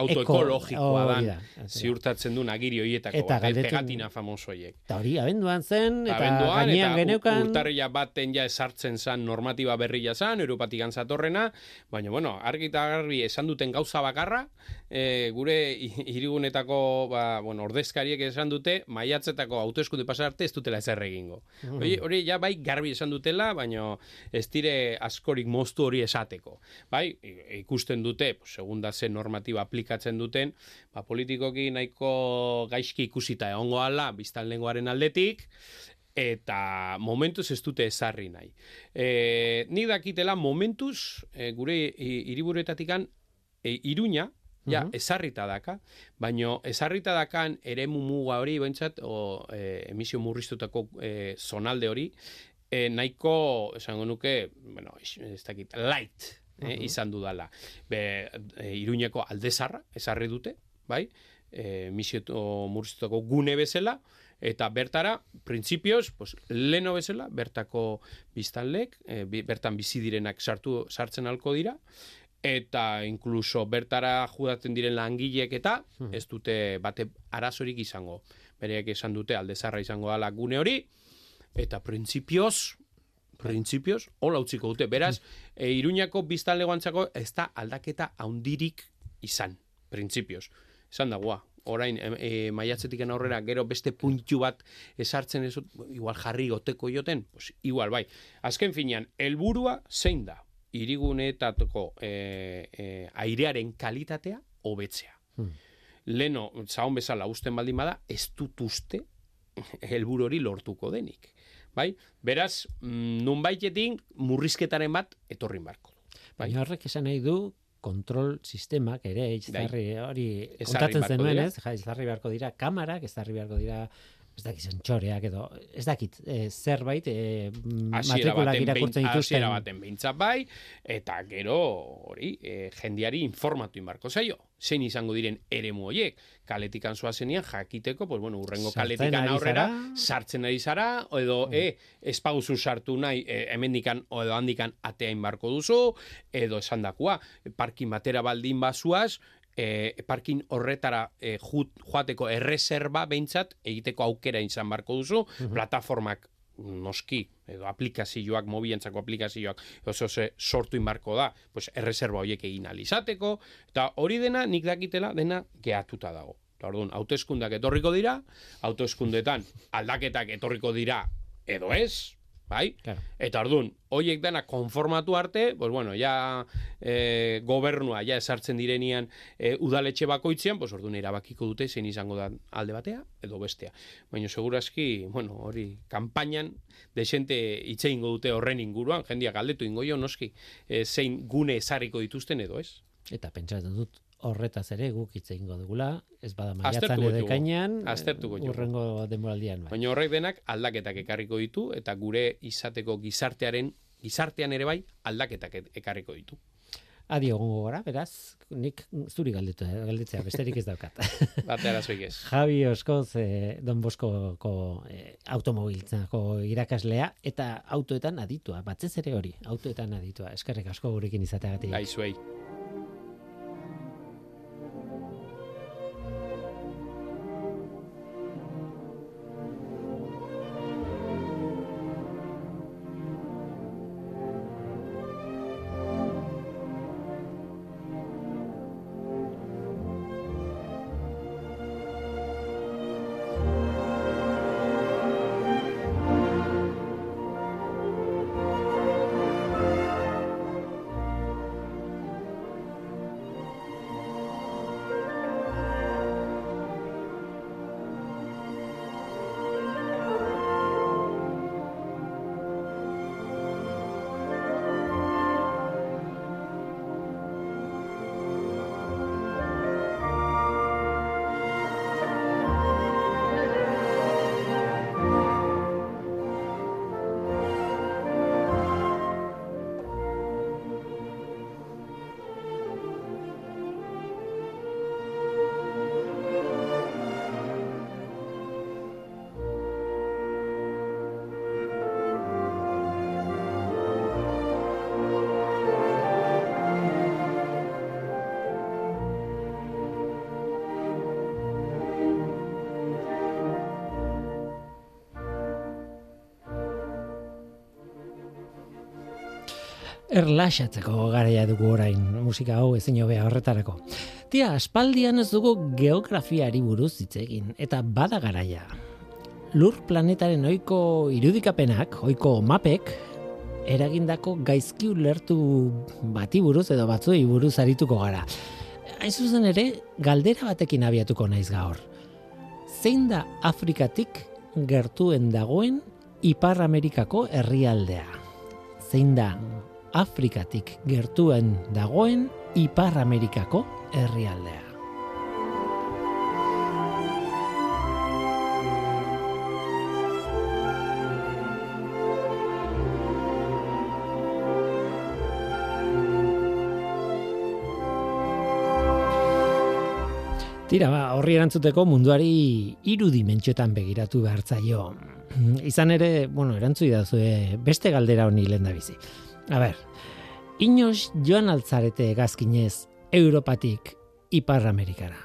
Auto eko- ekologikoa hori da, da. ziurtatzen duen agiri hoietako Eta bat, eh, pegatina famoso hoiek. Eta hori, abenduan zen, eta Abenduan, gainean eta geneukan... urtarrila baten ja esartzen zan normatiba berria zan, Europatik antzatorrena, baina, bueno, argi eta garbi esan duten gauza bakarra, e, gure hi- hirigunetako, ba, bueno, ordezkariek esan dute, maiatzetako hauteskunde pasa arte ez dutela ezer egingo. Hori, hori ja bai garbi esan dutela, baina ez dire askorik moztu hori esateko. Bai, ikusten dute, pues, segunda ze normatiba aplikatzen duten, ba, politikoki nahiko gaizki ikusita egongo ala, biztanlengoaren aldetik, eta momentuz ez dute ezarri nahi. E, nik dakitela momentuz, e, gure hiriburuetatikan e, iruña, ja, ezarrita daka, baino ezarrita dakan eremu muga hori, bentsat, o e, emisio murriztutako e, zonalde hori, e, nahiko, esango nuke, bueno, ez dakit, light, eh, izan dudala. Be, e, iruñeko aldezarra, ezarri dute, bai, e, emisio murriztutako gune bezala, eta bertara, printzipioz, pues, leno bezala, bertako biztanlek, e, bertan bizi direnak sartu sartzen halko dira, eta inkluso bertara judatzen diren langileek eta ez dute bate arazorik izango. Bereak esan dute aldezarra izango dela gune hori, eta printzipioz, printzipioz, hola utziko dute. Beraz, e, Iruñako biztanlegoantzako ez da aldaketa haundirik izan, printzipioz. Esan dagoa, orain e, maiatzetik aurrera gero beste puntu bat esartzen ez, igual jarri goteko joten, pues, igual bai. Azken finean, helburua zein da? Iriguneetako e, e, airearen kalitatea hobetzea. Hmm. Leno, zaun bezala usten baldin bada, ez dut uste helburu hori lortuko denik. Bai? Beraz, mm, nunbaitetik murrizketaren bat etorrin barko. Bai. Horrek esan nahi du kontrol sistemak ere izarri hori Ezarri kontatzen zenuen, ez? Ja, izarri beharko dira kamarak, ezarri beharko dira ez dakit sentxoreak edo ez dakit e, zerbait e, matrikulak irakurtzen dituzten. hasiera baten behintzat bai, eta gero hori, e, jendiari informatu inbarko zaio. Zein izango diren eremu horiek. Kaletikan zoazenean jakiteko, pues bueno, urrengo Sartzen kaletikan aurrera, zara. Mm. sartzen ari zara, edo e, ez paguzu sartu nahi, e, hemendikan edo handikan atea inbarko duzu, edo esan dakua, parkin batera baldin bazuaz, e, parkin horretara e, jut, joateko erreserba behintzat egiteko aukera izan barko duzu, plataformak noski, edo aplikazioak, mobilentzako aplikazioak oso ze sortu inbarko da, pues erreserba horiek egin alizateko, eta hori dena nik dakitela dena gehatuta dago. Orduan, hauteskundak etorriko dira, hauteskundetan aldaketak etorriko dira edo ez, bai? Claro. Eta orduan, hoiek dana konformatu arte, pues bueno, ja e, gobernua ja esartzen direnian e, udaletxe bakoitzean, pues orduan erabakiko dute zein izango da alde batea edo bestea. Baina segurazki, bueno, hori kanpainan desente hitz egingo dute horren inguruan, jendiak galdetu ingo jo noski, e, zein gune esarriko dituzten edo ez. Eta pentsatzen dut horretaz ere guk hitz egingo dugula, ez bada maiatzan edo ekainean, urrengo denboraldian bai. Baina horrek denak aldaketak ekarriko ditu eta gure izateko gizartearen gizartean ere bai aldaketak e- ekarriko ditu. Adi egongo gara, beraz, nik zuri galdetu, galdetzea, besterik ez daukat. Bate arazoik ez. Javi Oskoz, eh, Don Boskoko eh, automobiltzako irakaslea eta autoetan aditua, batzez ere hori, autoetan aditua. Eskerrik asko gurekin izateagatik. Bai, erlaxatzeko garaia dugu orain musika hau ezin hobea horretarako. Tia, aspaldian ez dugu geografiari buruz hitz egin eta bada garaia. Lur planetaren ohiko irudikapenak, ohiko mapek eragindako gaizki ulertu bati buruz edo batzuei buruz arituko gara. Hain zuzen ere, galdera batekin abiatuko naiz gaur. Zein da Afrikatik gertuen dagoen Ipar Amerikako herrialdea? Zein da Afrikatik gertuen dagoen Ipar Amerikako herrialdea. Tira, ba, horri erantzuteko munduari hiru dimentsioetan begiratu behartzaio. Izan ere, bueno, erantzu idazue beste galdera honi lehen da bizi. A ber, inoz joan altzarete egazkinez Europatik Ipar Amerikara.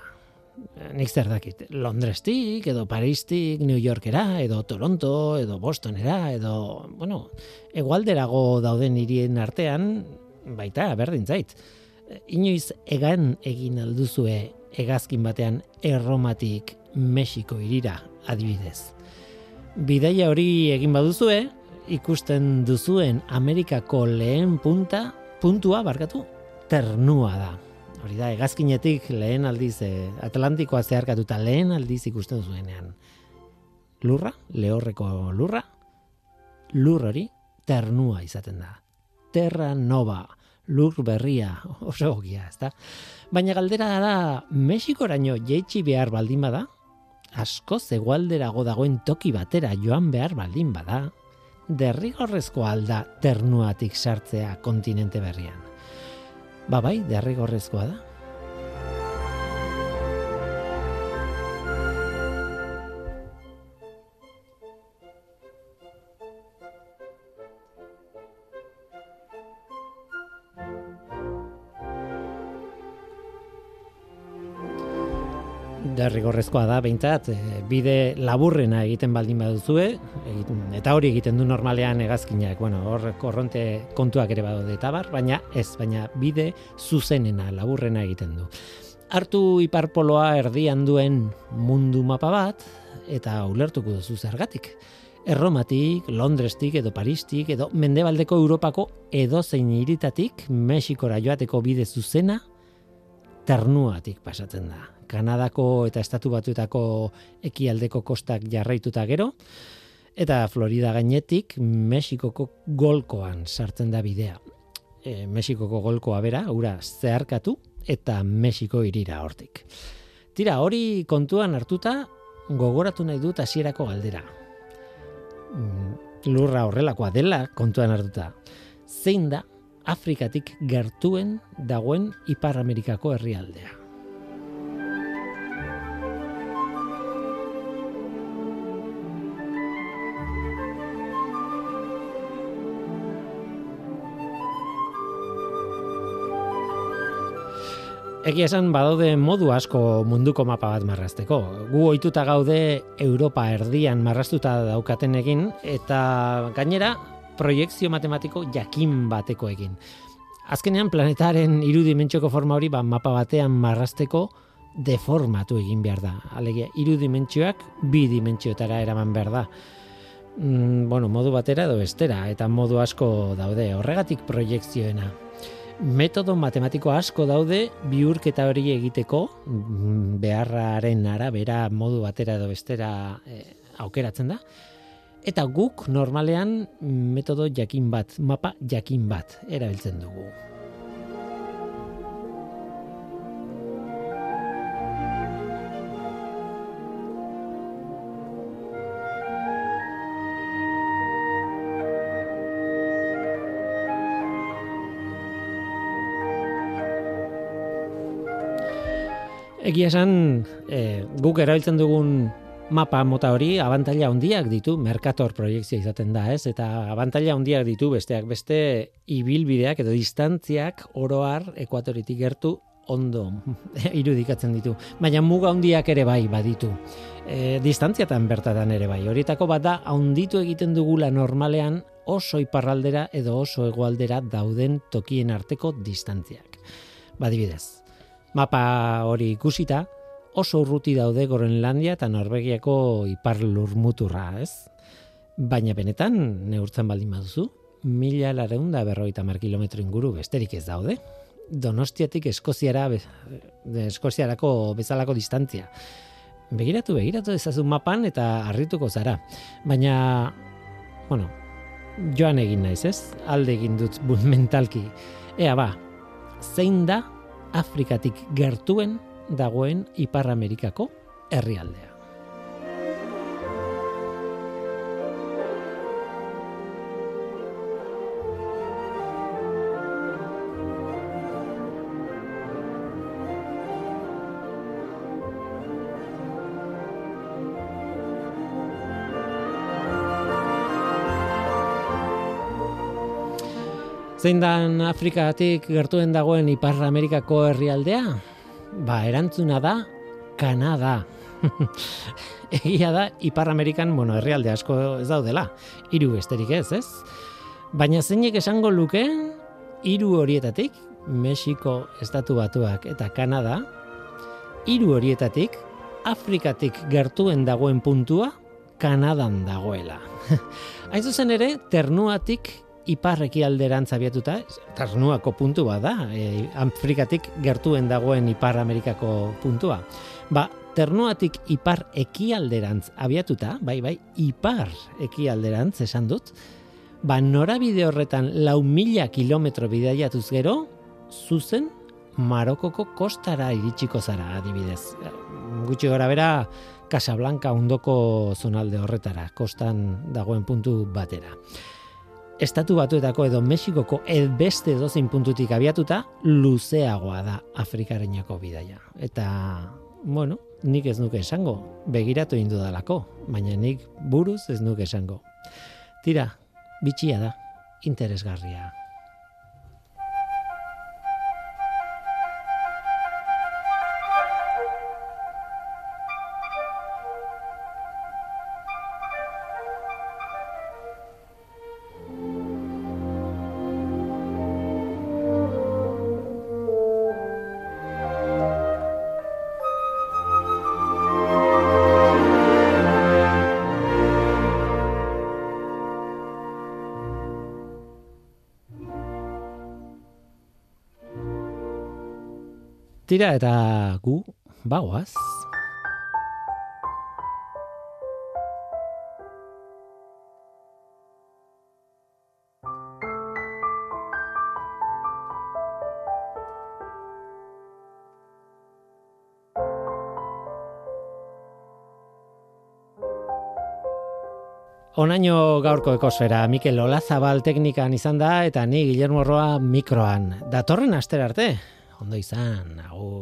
Nik zer dakit, Londrestik, edo Paristik, New Yorkera, edo Toronto, edo Bostonera, edo, bueno, egualderago dauden hirien artean, baita, berdin zait. Inoiz egan egin alduzue hegazkin batean erromatik Mexiko irira adibidez. Bidaia hori egin baduzue, ikusten duzuen Amerikako lehen punta, puntua barkatu, ternua da. Hori da, egazkinetik lehen aldiz, eh, Atlantikoa zeharkatuta lehen aldiz ikusten zuenean. Lurra, lehorreko lurra, lur hori, ternua izaten da. Terra nova, lur berria, oso gogia, ez da? Baina galdera da, Mexikoraino jeitsi behar baldin bada, asko zegualderago dagoen toki batera joan behar baldin bada, derrigorrezko alda ternuatik sartzea kontinente berrian. Ba bai, derrigorrezkoa da. Derrigorrezkoa da behintzat e, bide laburrena egiten baldin baduzue eta hori egiten du normalean hegazkinak. Bueno hor korronte kontuak ere badaude eta bar baina ez baina bide zuzenena laburrena egiten du. Hartu iparpoloa erdian duen mundu mapa bat eta ulertuko duzu zergatik. Erromatik, Londrestik edo Paristik edo Mendebaldeko Europako edozein hiritatik Mexikora joateko bide zuzena ternuatik pasatzen da. Kanadako eta Estatu Batuetako ekialdeko kostak jarraituta gero, eta Florida gainetik Mexikoko golkoan sartzen da bidea. E, Mexikoko golkoa bera, ura zeharkatu, eta Mexiko irira hortik. Tira, hori kontuan hartuta, gogoratu nahi dut hasierako galdera. Mm, lurra horrelakoa dela kontuan hartuta. Zein da Afrikatik gertuen dagoen Ipar Amerikako herrialdea? Egia esan badaude modu asko munduko mapa bat marrazteko. Gu ohituta gaude Europa erdian marraztuta daukaten egin eta gainera proiektzio matematiko jakin bateko egin. Azkenean planetaren irudimentxoko forma hori ba, mapa batean marrazteko deformatu egin behar da. Alegia, irudimentxoak bi dimentxiotara eraman behar da. Mm, bueno, modu batera edo bestera eta modu asko daude. Horregatik proiektzioena metodo matematiko asko daude biurketa hori egiteko beharraren arabera modu batera edo bestera eh, aukeratzen da. Eta guk normalean metodo jakin bat, mapa jakin bat erabiltzen dugu. Egia esan, e, guk erabiltzen dugun mapa mota hori abantaila handiak ditu, Mercator proiektzia izaten da, ez? Eta abantaila handiak ditu besteak beste ibilbideak edo distantziak oroar ekuatoritik gertu ondo irudikatzen ditu. Baina muga handiak ere bai baditu. E, distantziatan bertatan ere bai. Horietako bat da, handitu egiten dugula normalean oso iparraldera edo oso hegoaldera dauden tokien arteko distantziak. Badibidez, mapa hori ikusita, oso urruti daude Groenlandia eta Norvegiako ipar lurmuturra, ez? Baina benetan, neurtzen baldin baduzu, mila lareun da berroita mar kilometro inguru besterik ez daude. Donostiatik Eskoziara, Eskoziarako bezalako distantzia. Begiratu, begiratu ezazu mapan eta harrituko zara. Baina, bueno, joan egin naiz, ez? Alde egin dut mentalki. Ea ba, zein da Afrikatik gertuen dagoen Ipar Amerikako herrialdea? Zein dan Afrikatik gertuen dagoen Ipar Amerikako herrialdea? Ba, erantzuna da Kanada. Egia da Ipar Amerikan, bueno, herrialde asko ez daudela. Hiru besterik ez, ez? Baina zeinek esango luke hiru horietatik Mexiko Estatu Batuak eta Kanada hiru horietatik Afrikatik gertuen dagoen puntua Kanadan dagoela. Hain zuzen ere, ternuatik ipar ekialderantz abiatuta, ternuako puntu bat da, e, Afrikatik gertuen dagoen ipar Amerikako puntua. Ba, ternuatik ipar ekialderantz abiatuta, bai, bai, ipar ekialderantz esan dut, ba, norabide horretan lau mila kilometro bidaiatuz gero, zuzen Marokoko kostara iritsiko zara adibidez. Gutxi gora bera, Casablanca ondoko zonalde horretara, kostan dagoen puntu batera. Estatu batuetako edo Mexikoko beste dozin puntutik abiatuta, luzeagoa da Afrikarenako bidaia. Eta, bueno, nik ez nuke esango, begiratu indudalako, baina nik buruz ez nuke esango. Tira, bitxia da, interesgarria. Tira eta gu bagoaz. Onaino gaurko ekosfera, Mikel Olazabal teknikan izan da, eta ni Guillermo Roa mikroan. Datorren aster arte, ondo izan, agur.